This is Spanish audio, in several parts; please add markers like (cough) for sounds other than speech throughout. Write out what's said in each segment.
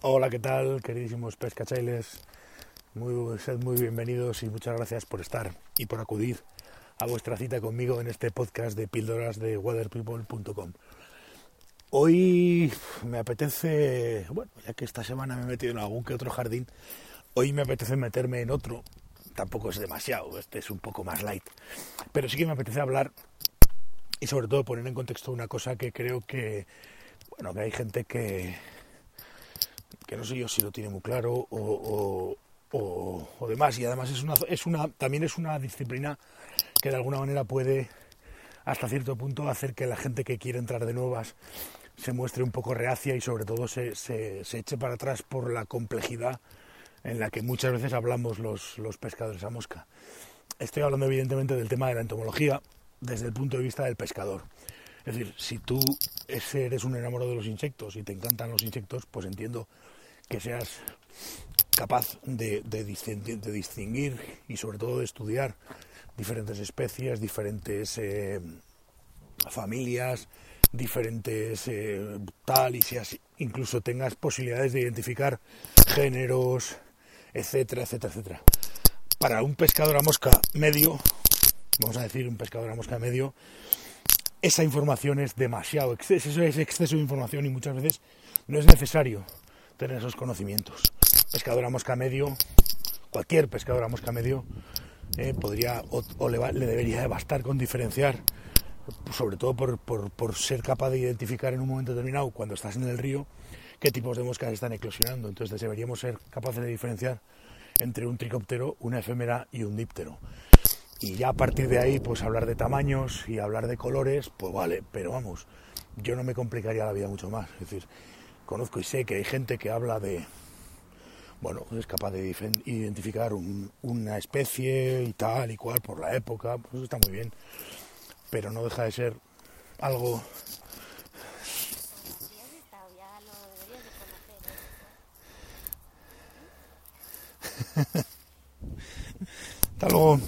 Hola, ¿qué tal, queridísimos pescachailes? Muy, sed muy bienvenidos y muchas gracias por estar y por acudir a vuestra cita conmigo en este podcast de píldoras de waterpeople.com. Hoy me apetece, bueno, ya que esta semana me he metido en algún que otro jardín, hoy me apetece meterme en otro. Tampoco es demasiado, este es un poco más light. Pero sí que me apetece hablar y sobre todo poner en contexto una cosa que creo que, bueno, que hay gente que, que no sé yo si lo tiene muy claro o, o, demás. Y además es una, es una, también es una disciplina que de alguna manera puede, hasta cierto punto, hacer que la gente que quiere entrar de nuevas se muestre un poco reacia y sobre todo se, se, se eche para atrás por la complejidad en la que muchas veces hablamos los, los pescadores a mosca. Estoy hablando evidentemente del tema de la entomología desde el punto de vista del pescador. Es decir, si tú eres un enamorado de los insectos y te encantan los insectos, pues entiendo que seas capaz de, distinguir y sobre todo de estudiar diferentes especies, diferentes eh, familias, diferentes eh, tal y si así, incluso tengas posibilidades de identificar géneros, etcétera, etcétera, etcétera. Para un pescador a mosca medio, vamos a decir un pescador a mosca medio, esa información es demasiado, exceso, es exceso de información y muchas veces no es necesario tener esos conocimientos. Pescador a mosca medio, cualquier pescador a mosca medio, eh, podría o, le, le, debería bastar con diferenciar, sobre todo por, por, por, ser capaz de identificar en un momento determinado, cuando estás en el río, qué tipos de moscas están eclosionando. Entonces deberíamos ser capaces de diferenciar entre un tricóptero, una efémera y un díptero. Y ya a partir de ahí, pues hablar de tamaños y hablar de colores, pues vale, pero vamos, yo no me complicaría la vida mucho más. Es decir, conozco y sé que hay gente que habla de, bueno, es capaz de identificar un, una especie y tal y cual por la época, pues está muy bien, pero no deja de ser algo (laughs) Hasta.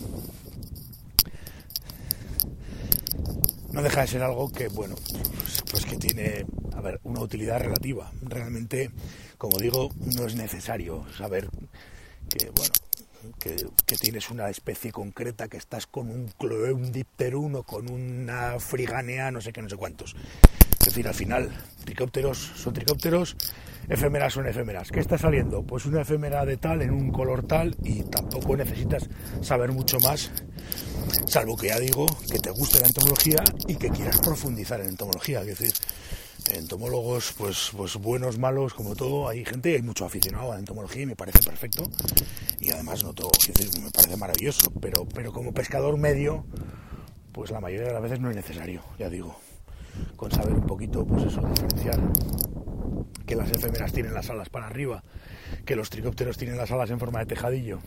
No deja de ser algo que, bueno, pues, pues, que tiene, una utilidad relativa. Realmente, como digo, no es necesario saber que, tienes una especie concreta, que estás con un cloe, un dipterum o con una friganea, no sé qué, no sé cuántos. Es decir, al final, tricópteros son tricópteros, efémeras son efémeras. ¿Qué está saliendo? Pues una efémera de tal, en un color tal, y tampoco necesitas saber mucho más, salvo que ya digo, que te guste la entomología y que quieras profundizar en entomología. Es decir, entomólogos, pues, pues buenos, malos, como todo, hay gente, hay mucho aficionado a la entomología y me parece perfecto. Y además no todo, me parece maravilloso, pero, pero como pescador medio, pues la mayoría de las veces no es necesario, ya digo, con saber un poquito, pues eso, diferenciar que las efémeras tienen las alas para arriba, que los tricópteros tienen las alas en forma de tejadillo,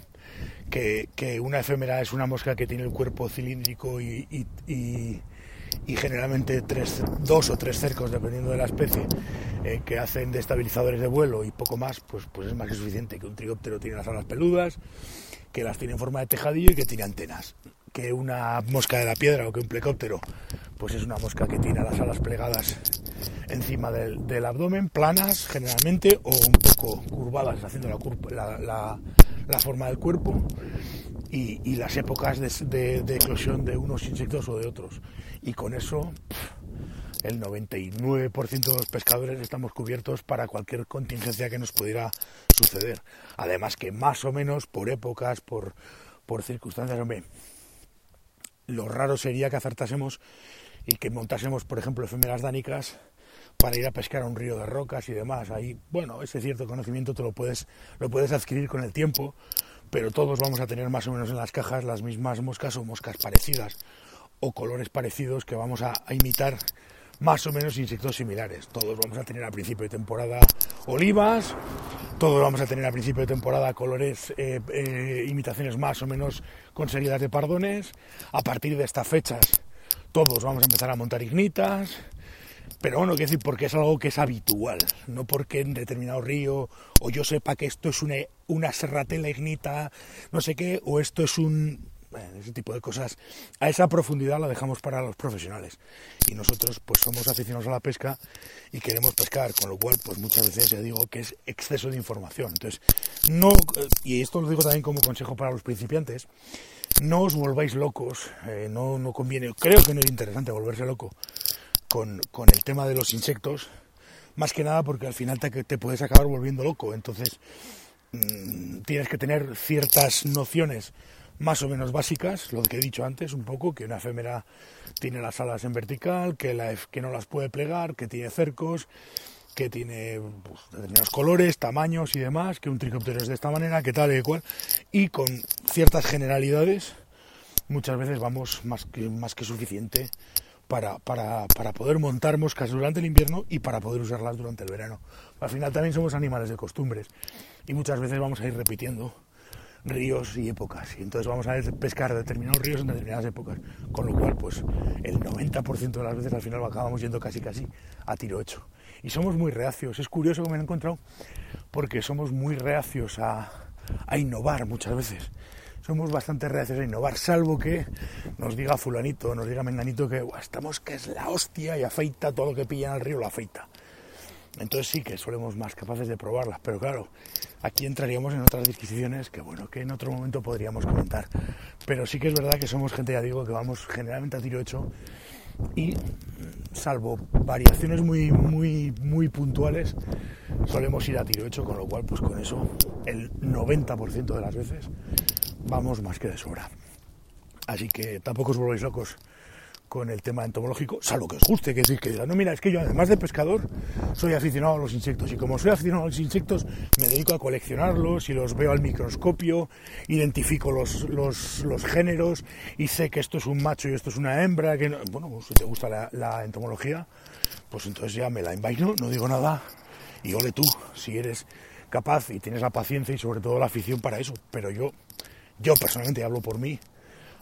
que, que una efémera es una mosca que tiene el cuerpo cilíndrico y generalmente tres, dos o tres cercos, dependiendo de la especie, eh, que hacen de estabilizadores de vuelo y poco más, pues, pues es más que suficiente. Que un tricóptero tiene las alas peludas, que las tiene en forma de tejadillo y que tiene antenas. Que una mosca de la piedra o que un plecóptero, pues es una mosca que tiene las alas plegadas encima del, del abdomen, planas generalmente, o un poco curvadas, haciendo la, la, la forma del cuerpo y, las épocas de, eclosión de unos insectos o de otros. Y con eso el 99% de los pescadores estamos cubiertos para cualquier contingencia que nos pudiera suceder. Además que más o menos por épocas, por, por circunstancias, hombre, lo raro sería que acertásemos y que montásemos, por ejemplo, efemeras dánicas para ir a pescar a un río de rocas y demás. Ahí, bueno, ese cierto conocimiento te lo puedes, lo puedes adquirir con el tiempo, pero todos vamos a tener más o menos en las cajas las mismas moscas o moscas parecidas o colores parecidos que vamos a, imitar más o menos insectos similares. Todos vamos a tener a principio de temporada olivas, todos vamos a tener a principio de temporada colores, eh, eh, imitaciones más o menos conseguidas de pardones. A partir de estas fechas, todos vamos a empezar a montar ignitas, pero bueno, quiero decir, porque es algo que es habitual, no porque en determinado río o yo sepa que esto es una, una serratela ignita, no sé qué, o esto es un, ese tipo de cosas, a esa profundidad la dejamos para los profesionales. Y nosotros pues somos aficionados a la pesca y queremos pescar, con lo cual pues muchas veces ya digo que es exceso de información. Entonces, no, y esto lo digo también como consejo para los principiantes, no os volváis locos, eh, no, no conviene, creo que no es interesante volverse loco con, con el tema de los insectos, más que nada porque al final te, te puedes acabar volviendo loco. Entonces, mmm, tienes que tener ciertas nociones más o menos básicas, lo que he dicho antes, un poco, que una efémera tiene las alas en vertical, que, la, que no las puede plegar, que tiene cercos, que tiene pues, determinados colores, tamaños y demás, que un tricóptero es de esta manera, que tal y cual, y con ciertas generalidades, muchas veces vamos más que, más que suficiente para, para, poder montar moscas durante el invierno y para poder usarlas durante el verano. Al final también somos animales de costumbres y muchas veces vamos a ir repitiendo ríos y épocas. Y entonces vamos a pescar determinados ríos en determinadas épocas. Con lo cual, pues el 90% de las veces al final acabamos yendo casi casi a tiro hecho. Y somos muy reacios. Es curioso que me he encontrado porque somos muy reacios a innovar muchas veces. Somos bastante reacios a innovar, salvo que nos diga fulanito, nos diga menganito que estamos que es la hostia y afeita todo lo que pilla en el río, lo afeita. Entonces sí que solemos más capaces de probarlas, pero claro, aquí entraríamos en otras disquisiciones que bueno, que en otro momento podríamos comentar. Pero sí que es verdad que somos gente, ya digo, que vamos generalmente a tiro hecho y salvo variaciones muy muy muy puntuales solemos ir a tiro hecho, con lo cual pues con eso el 90% de las veces vamos más que de sobra. Así que tampoco os volvéis locos con el tema entomológico, salvo que os guste, que decir que digan, no, mira, es que yo además de pescador soy aficionado a los insectos y como soy aficionado a los insectos me dedico a coleccionarlos y los veo al microscopio, identifico los, los, los géneros y sé que esto es un macho y esto es una hembra, que bueno, pues si te gusta la, la entomología, pues entonces ya me la envaino, no digo nada. Y ole tú, si eres capaz y tienes la paciencia y sobre todo la afición para eso, pero yo, yo personalmente hablo por mí,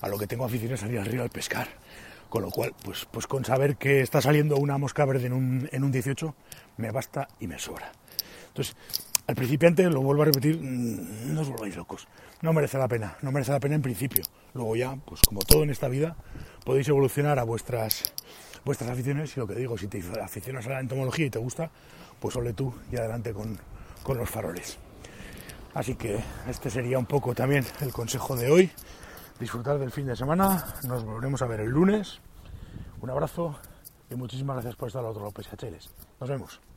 a lo que tengo afición es salir al río al pescar con lo cual, pues, pues con saber que está saliendo una mosca verde en un, en un 18, me basta y me sobra. Entonces, al principiante, lo vuelvo a repetir, mm, no os volváis locos. No merece la pena, no merece la pena en principio. Luego ya, pues como todo en esta vida, podéis evolucionar a vuestras, vuestras aficiones y lo que digo, si te aficionas a la entomología y te gusta, pues ole tú y adelante con, con los faroles. Así que este sería un poco también el consejo de hoy disfrutar del fin de semana. Nos volveremos a ver el lunes. Un abrazo y muchísimas gracias por estar al otro lado, pescacheles. Nos vemos.